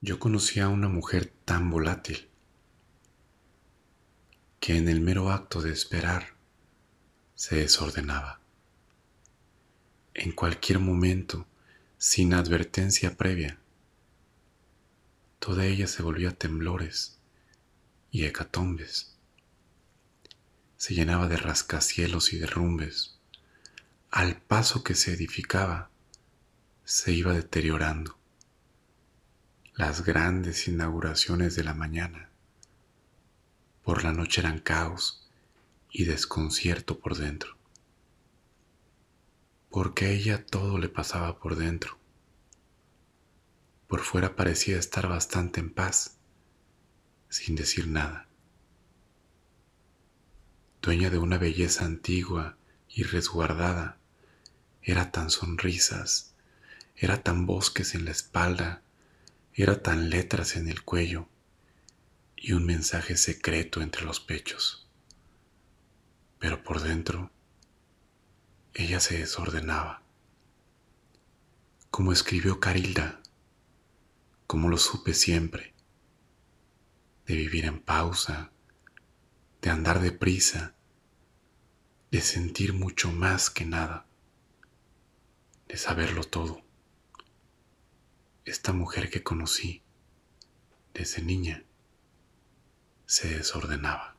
Yo conocí a una mujer tan volátil que en el mero acto de esperar se desordenaba. En cualquier momento, sin advertencia previa, toda ella se volvía temblores y hecatombes. Se llenaba de rascacielos y derrumbes. Al paso que se edificaba, se iba deteriorando. Las grandes inauguraciones de la mañana por la noche eran caos y desconcierto por dentro. Porque a ella todo le pasaba por dentro. Por fuera parecía estar bastante en paz, sin decir nada. Dueña de una belleza antigua y resguardada, era tan sonrisas, era tan bosques en la espalda, era tan letras en el cuello y un mensaje secreto entre los pechos. Pero por dentro, ella se desordenaba. Como escribió Carilda, como lo supe siempre, de vivir en pausa, de andar deprisa, de sentir mucho más que nada, de saberlo todo esta mujer que conocí desde niña se desordenaba.